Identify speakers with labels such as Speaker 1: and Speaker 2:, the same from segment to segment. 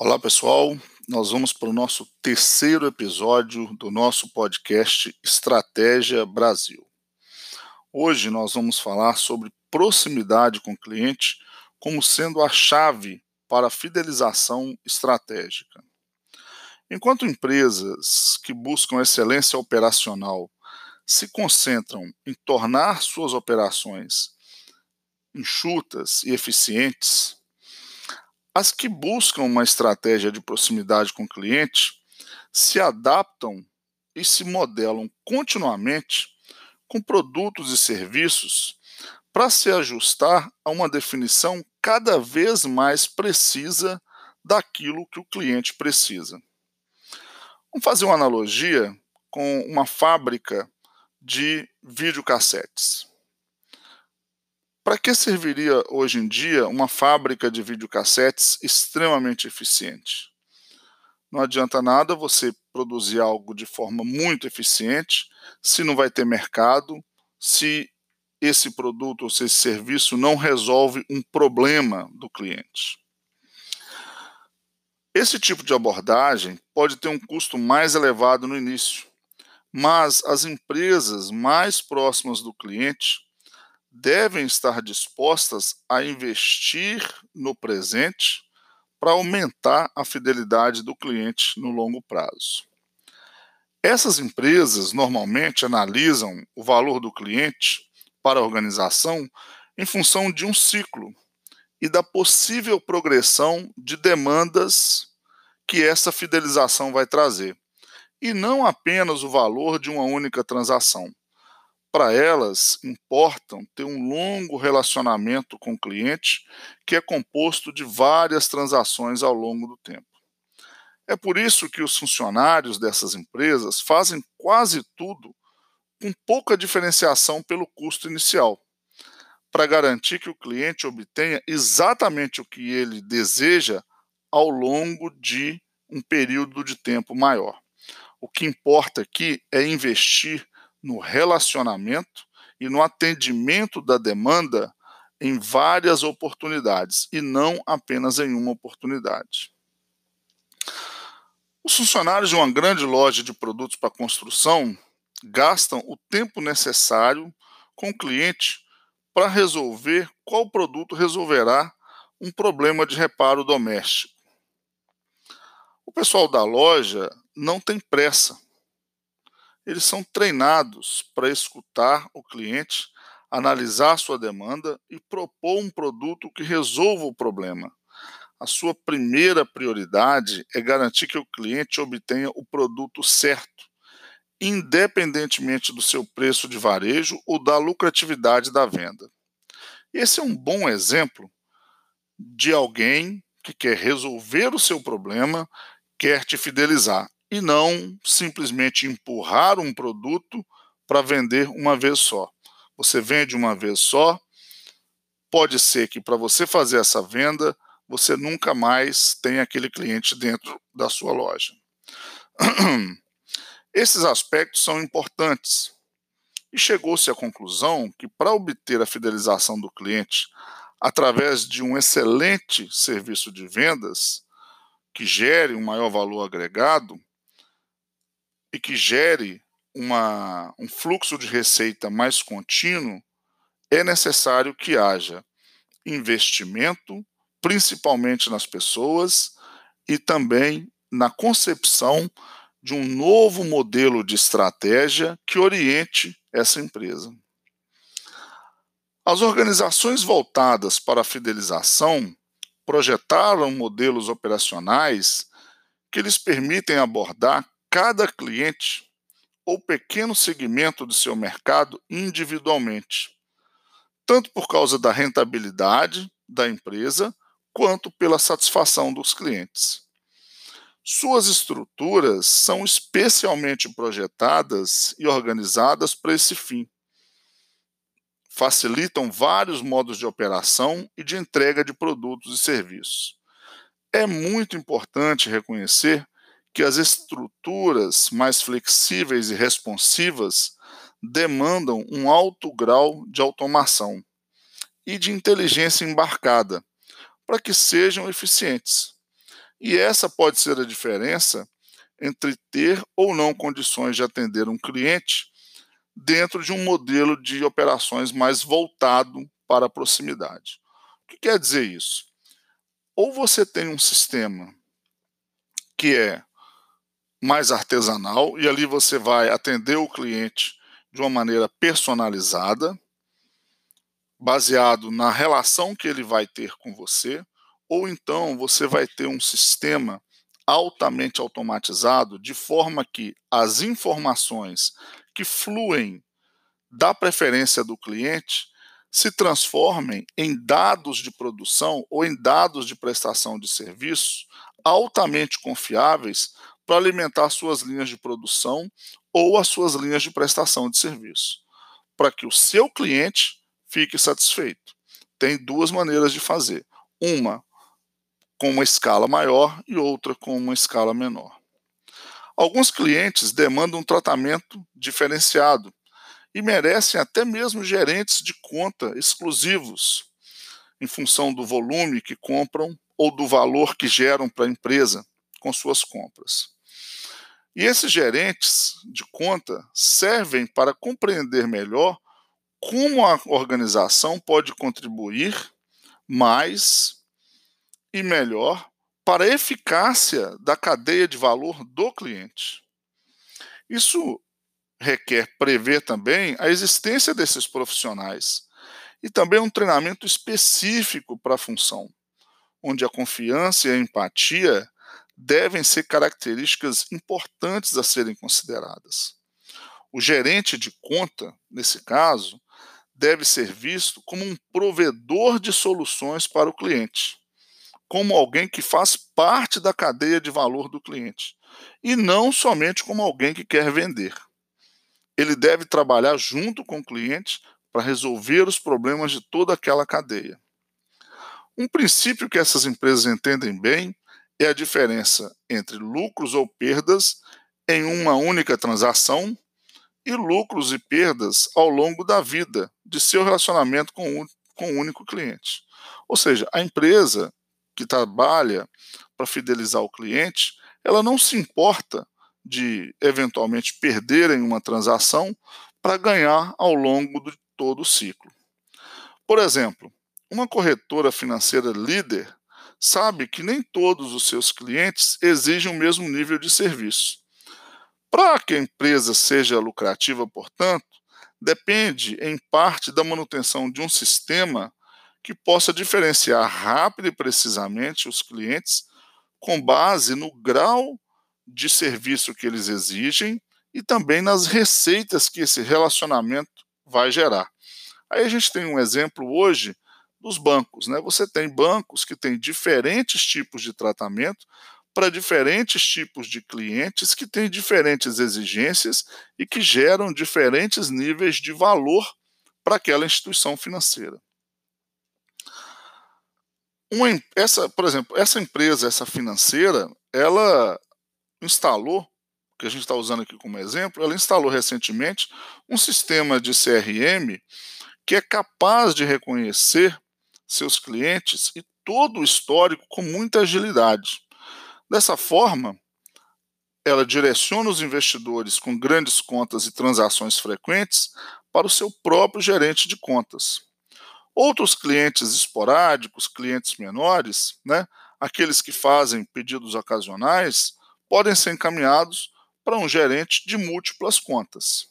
Speaker 1: Olá pessoal, nós vamos para o nosso terceiro episódio do nosso podcast Estratégia Brasil. Hoje nós vamos falar sobre proximidade com o cliente como sendo a chave para a fidelização estratégica. Enquanto empresas que buscam excelência operacional se concentram em tornar suas operações enxutas e eficientes, as que buscam uma estratégia de proximidade com o cliente se adaptam e se modelam continuamente com produtos e serviços para se ajustar a uma definição cada vez mais precisa daquilo que o cliente precisa. Vamos fazer uma analogia com uma fábrica de videocassetes. Para que serviria hoje em dia uma fábrica de videocassetes extremamente eficiente? Não adianta nada você produzir algo de forma muito eficiente se não vai ter mercado, se esse produto ou esse serviço não resolve um problema do cliente. Esse tipo de abordagem pode ter um custo mais elevado no início, mas as empresas mais próximas do cliente devem estar dispostas a investir no presente para aumentar a fidelidade do cliente no longo prazo. Essas empresas normalmente analisam o valor do cliente para a organização em função de um ciclo e da possível progressão de demandas que essa fidelização vai trazer, e não apenas o valor de uma única transação para elas importam ter um longo relacionamento com o cliente, que é composto de várias transações ao longo do tempo. É por isso que os funcionários dessas empresas fazem quase tudo com pouca diferenciação pelo custo inicial, para garantir que o cliente obtenha exatamente o que ele deseja ao longo de um período de tempo maior. O que importa aqui é investir no relacionamento e no atendimento da demanda em várias oportunidades e não apenas em uma oportunidade. Os funcionários de uma grande loja de produtos para construção gastam o tempo necessário com o cliente para resolver qual produto resolverá um problema de reparo doméstico. O pessoal da loja não tem pressa eles são treinados para escutar o cliente, analisar sua demanda e propor um produto que resolva o problema. A sua primeira prioridade é garantir que o cliente obtenha o produto certo, independentemente do seu preço de varejo ou da lucratividade da venda. Esse é um bom exemplo de alguém que quer resolver o seu problema, quer te fidelizar e não simplesmente empurrar um produto para vender uma vez só. Você vende uma vez só, pode ser que para você fazer essa venda, você nunca mais tenha aquele cliente dentro da sua loja. Esses aspectos são importantes. E chegou-se à conclusão que para obter a fidelização do cliente através de um excelente serviço de vendas, que gere um maior valor agregado, e que gere uma, um fluxo de receita mais contínuo, é necessário que haja investimento, principalmente nas pessoas, e também na concepção de um novo modelo de estratégia que oriente essa empresa. As organizações voltadas para a fidelização projetaram modelos operacionais que lhes permitem abordar cada cliente ou pequeno segmento de seu mercado individualmente, tanto por causa da rentabilidade da empresa quanto pela satisfação dos clientes. Suas estruturas são especialmente projetadas e organizadas para esse fim. Facilitam vários modos de operação e de entrega de produtos e serviços. É muito importante reconhecer que as estruturas mais flexíveis e responsivas demandam um alto grau de automação e de inteligência embarcada para que sejam eficientes. E essa pode ser a diferença entre ter ou não condições de atender um cliente dentro de um modelo de operações mais voltado para a proximidade. O que quer dizer isso? Ou você tem um sistema que é mais artesanal e ali você vai atender o cliente de uma maneira personalizada, baseado na relação que ele vai ter com você, ou então você vai ter um sistema altamente automatizado de forma que as informações que fluem da preferência do cliente se transformem em dados de produção ou em dados de prestação de serviço altamente confiáveis para alimentar suas linhas de produção ou as suas linhas de prestação de serviço, para que o seu cliente fique satisfeito. Tem duas maneiras de fazer: uma com uma escala maior e outra com uma escala menor. Alguns clientes demandam um tratamento diferenciado e merecem até mesmo gerentes de conta exclusivos, em função do volume que compram ou do valor que geram para a empresa com suas compras. E esses gerentes de conta servem para compreender melhor como a organização pode contribuir mais e melhor para a eficácia da cadeia de valor do cliente. Isso requer prever também a existência desses profissionais e também um treinamento específico para a função, onde a confiança e a empatia devem ser características importantes a serem consideradas. O gerente de conta, nesse caso, deve ser visto como um provedor de soluções para o cliente, como alguém que faz parte da cadeia de valor do cliente, e não somente como alguém que quer vender ele deve trabalhar junto com o cliente para resolver os problemas de toda aquela cadeia. Um princípio que essas empresas entendem bem é a diferença entre lucros ou perdas em uma única transação e lucros e perdas ao longo da vida de seu relacionamento com, com o único cliente. Ou seja, a empresa que trabalha para fidelizar o cliente, ela não se importa de eventualmente perderem uma transação para ganhar ao longo de todo o ciclo. Por exemplo, uma corretora financeira líder sabe que nem todos os seus clientes exigem o mesmo nível de serviço. Para que a empresa seja lucrativa, portanto, depende em parte da manutenção de um sistema que possa diferenciar rápido e precisamente os clientes com base no grau de serviço que eles exigem e também nas receitas que esse relacionamento vai gerar. Aí a gente tem um exemplo hoje dos bancos, né? Você tem bancos que têm diferentes tipos de tratamento para diferentes tipos de clientes que têm diferentes exigências e que geram diferentes níveis de valor para aquela instituição financeira. Uma, essa, por exemplo, essa empresa, essa financeira, ela instalou, que a gente está usando aqui como exemplo, ela instalou recentemente um sistema de CRM que é capaz de reconhecer seus clientes e todo o histórico com muita agilidade. Dessa forma, ela direciona os investidores com grandes contas e transações frequentes para o seu próprio gerente de contas. Outros clientes esporádicos, clientes menores, né, aqueles que fazem pedidos ocasionais, podem ser encaminhados para um gerente de múltiplas contas.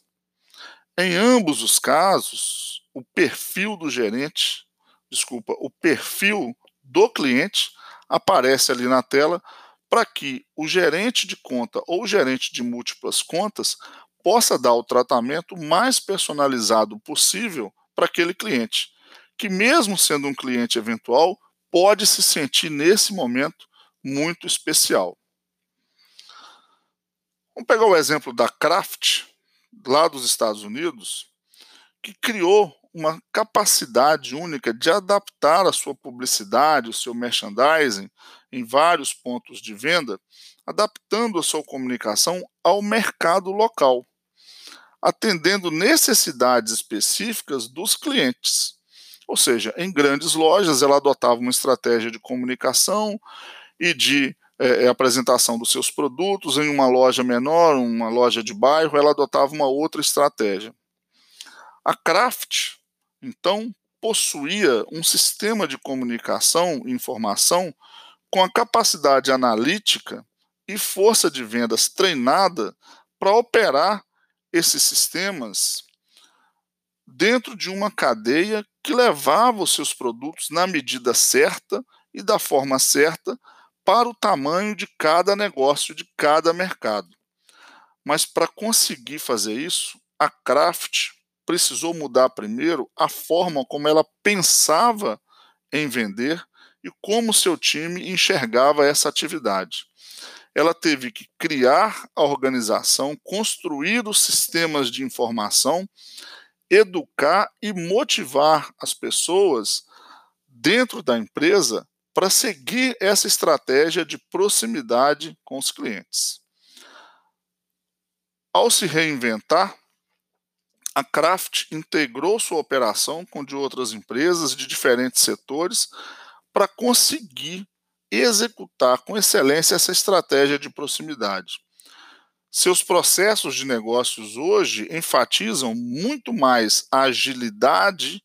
Speaker 1: Em ambos os casos, o perfil do gerente, desculpa, o perfil do cliente aparece ali na tela para que o gerente de conta ou gerente de múltiplas contas possa dar o tratamento mais personalizado possível para aquele cliente, que mesmo sendo um cliente eventual, pode se sentir nesse momento muito especial. Vamos pegar o exemplo da Kraft, lá dos Estados Unidos, que criou uma capacidade única de adaptar a sua publicidade, o seu merchandising em vários pontos de venda, adaptando a sua comunicação ao mercado local, atendendo necessidades específicas dos clientes. Ou seja, em grandes lojas ela adotava uma estratégia de comunicação e de é, é, apresentação dos seus produtos em uma loja menor, uma loja de bairro, ela adotava uma outra estratégia. A Kraft, então, possuía um sistema de comunicação e informação com a capacidade analítica e força de vendas treinada para operar esses sistemas dentro de uma cadeia que levava os seus produtos na medida certa e da forma certa para o tamanho de cada negócio, de cada mercado. Mas para conseguir fazer isso, a Kraft precisou mudar primeiro a forma como ela pensava em vender e como seu time enxergava essa atividade. Ela teve que criar a organização, construir os sistemas de informação, educar e motivar as pessoas dentro da empresa para seguir essa estratégia de proximidade com os clientes. Ao se reinventar, a Kraft integrou sua operação com de outras empresas de diferentes setores para conseguir executar com excelência essa estratégia de proximidade. Seus processos de negócios hoje enfatizam muito mais a agilidade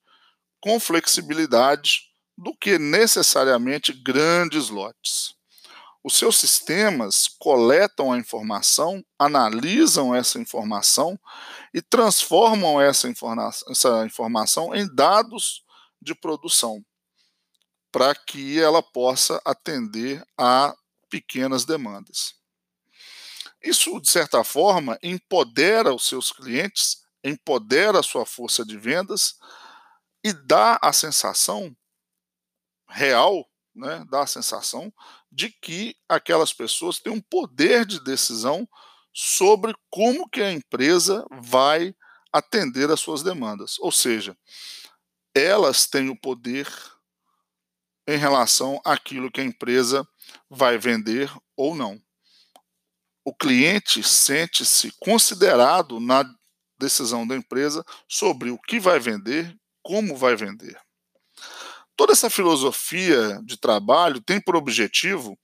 Speaker 1: com flexibilidade do que necessariamente grandes lotes. Os seus sistemas coletam a informação, analisam essa informação e transformam essa, informa essa informação em dados de produção, para que ela possa atender a pequenas demandas. Isso, de certa forma, empodera os seus clientes, empodera a sua força de vendas e dá a sensação real né, dá a sensação de que aquelas pessoas têm um poder de decisão sobre como que a empresa vai atender às suas demandas. Ou seja, elas têm o poder em relação àquilo que a empresa vai vender ou não. O cliente sente-se considerado na decisão da empresa sobre o que vai vender, como vai vender. Toda essa filosofia de trabalho tem por objetivo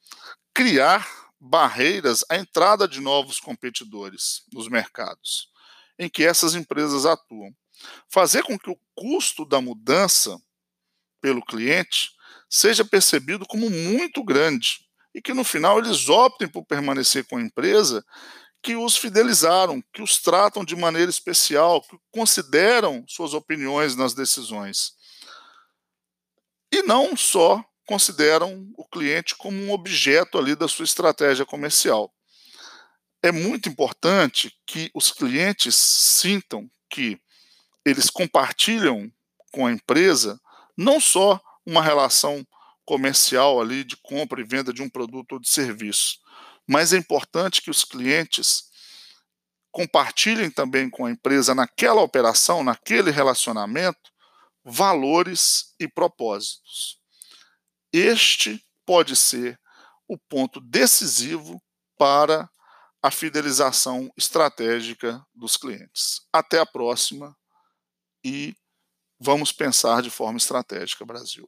Speaker 1: criar barreiras à entrada de novos competidores nos mercados em que essas empresas atuam. Fazer com que o custo da mudança pelo cliente seja percebido como muito grande e que no final eles optem por permanecer com a empresa que os fidelizaram, que os tratam de maneira especial, que consideram suas opiniões nas decisões e não só consideram o cliente como um objeto ali da sua estratégia comercial. É muito importante que os clientes sintam que eles compartilham com a empresa não só uma relação comercial ali de compra e venda de um produto ou de serviço, mas é importante que os clientes compartilhem também com a empresa naquela operação, naquele relacionamento, valores e propósitos. Este pode ser o ponto decisivo para a fidelização estratégica dos clientes. Até a próxima e vamos pensar de forma estratégica, Brasil.